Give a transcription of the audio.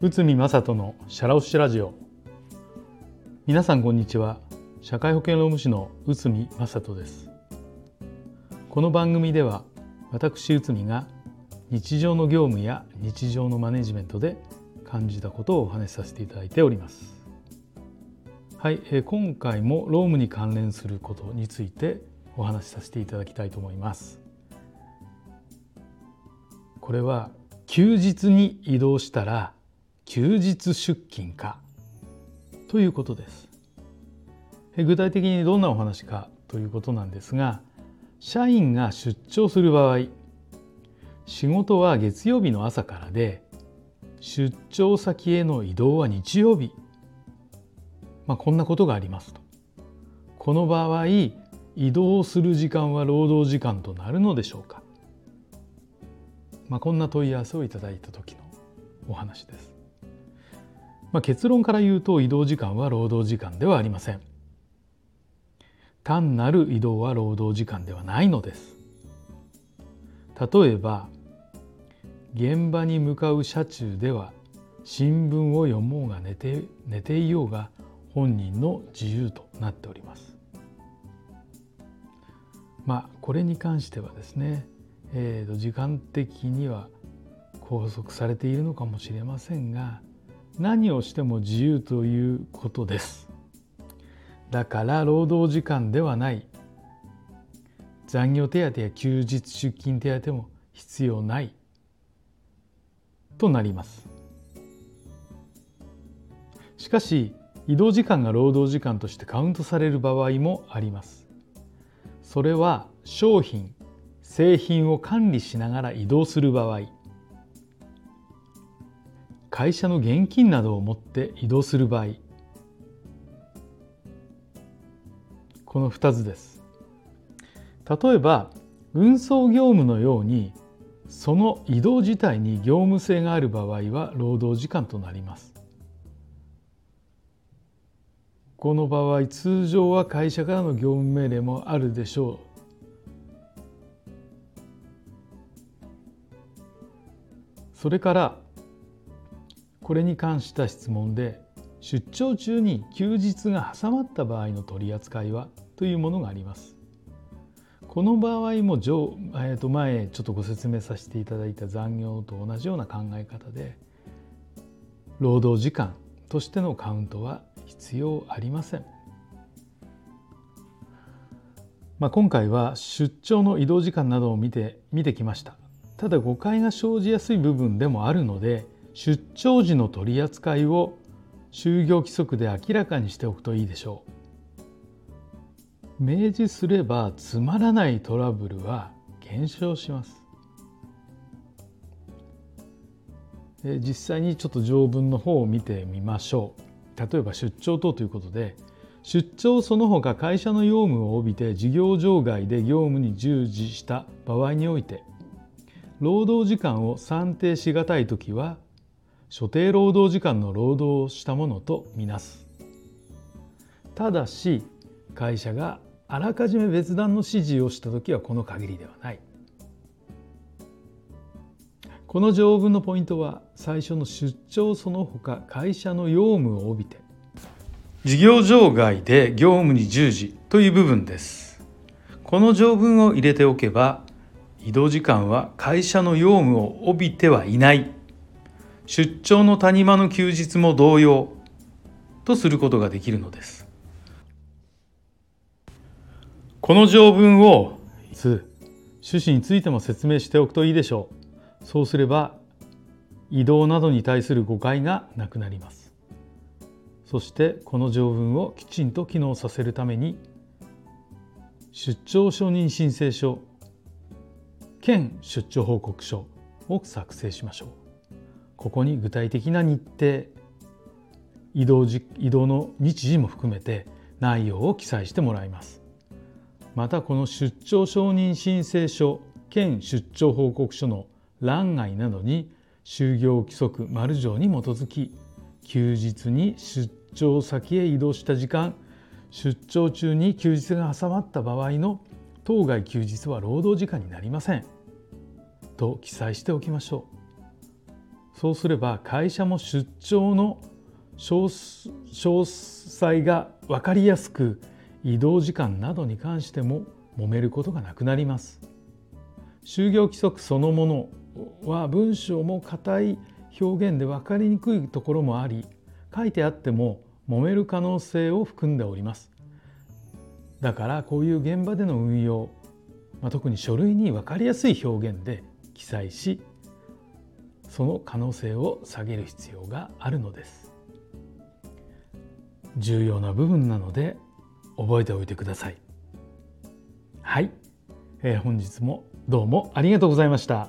内海正人のシャラオシラジオ。皆さんこんにちは。社会保険労務士の内海正人です。この番組では私内海が日常の業務や日常のマネジメントで感じたことをお話しさせていただいております。はい、えー、今回も労務に関連することについてお話しさせていただきたいと思います。これは休日に移動したら休日出勤かということです。具体的にどんなお話かということなんですが社員が出張する場合仕事は月曜日の朝からで出張先への移動は日曜日、まあ、こんなことがありますと。この場合移動する時間は労働時間となるのでしょうか、まあ、こんな問い合わせをいただいた時のお話です。まあ、結論から言うと移動時間は労働時間ではありません。単なる移動は労働時間ではないのです。例えば現場に向かう車中では新聞を読もうが寝て寝ていようが本人の自由となっております。まあこれに関してはですね、えー、と時間的には拘束されているのかもしれませんが何をしても自由ということです。だから労働時間ではない残業手当や休日出勤手当も必要ないとなります。しかし移動時間が労働時間としてカウントされる場合もあります。それは商品製品を管理しながら移動する場合会社の現金などを持って移動する場合この2つです。例えば運送業務のようにその移動自体に業務性がある場合は労働時間となります。この場合通常は会社からの業務命令もあるでしょう。それからこれに関した質問で出張中に休日が挟まった場合の取り扱いはというものがあります。この場合も上、えー、と前ちょっとご説明させていただいた残業と同じような考え方で労働時間としてのカウントは必要ありません。まあ、今回は出張の移動時間などを見て見てきました。ただ誤解が生じやすい部分でもあるので出張時の取り扱いを就業規則で明らかにしておくといいでしょう。明示すればつまらないトラブルは減少します。実際にちょっと条文の方を見てみましょう。例えば出張等ということで出張その他会社の用務を帯びて事業場外で業務に従事した場合において労働時間を算定しがたい時は所定労働時間の労働をしたものとみなす。ただし会社があらかじめ別段の指示をした時はこの限りではない。この条文のポイントは最初の出張その他会社の用務を帯びて事業場外で業務に従事という部分です。この条文を入れておけば移動時間は会社の用務を帯びてはいない出張の谷間の休日も同様とすることができるのです。この条文を趣旨についても説明しておくといいでしょう。そうすれば移動などに対する誤解がなくなります。そしてこの条文をきちんと機能させるために出張承認申請書兼出張報告書を作成しましょう。ここに具体的な日程移動時移動の日時も含めて内容を記載してもらいますまたこの出張承認申請書兼出張報告書の欄外などに就業規則丸条に基づき休日に出張先へ移動した時間出張中に休日が挟まった場合の当該休日は労働時間になりません。と記載しておきましょう。そうすれば会社も出張の詳細が分かりやすく移動時間などに関しても揉めることがなくなります。就業規則そのものは文章も硬い表現で分かりにくいところもあり書いてあっても揉める可能性を含んでおります。だからこういう現場での運用、まあ、特に書類に分かりやすい表現で記載しその可能性を下げる必要があるのです。重要な部分なので覚えておいてください。はい、えー、本日もどうもありがとうございました。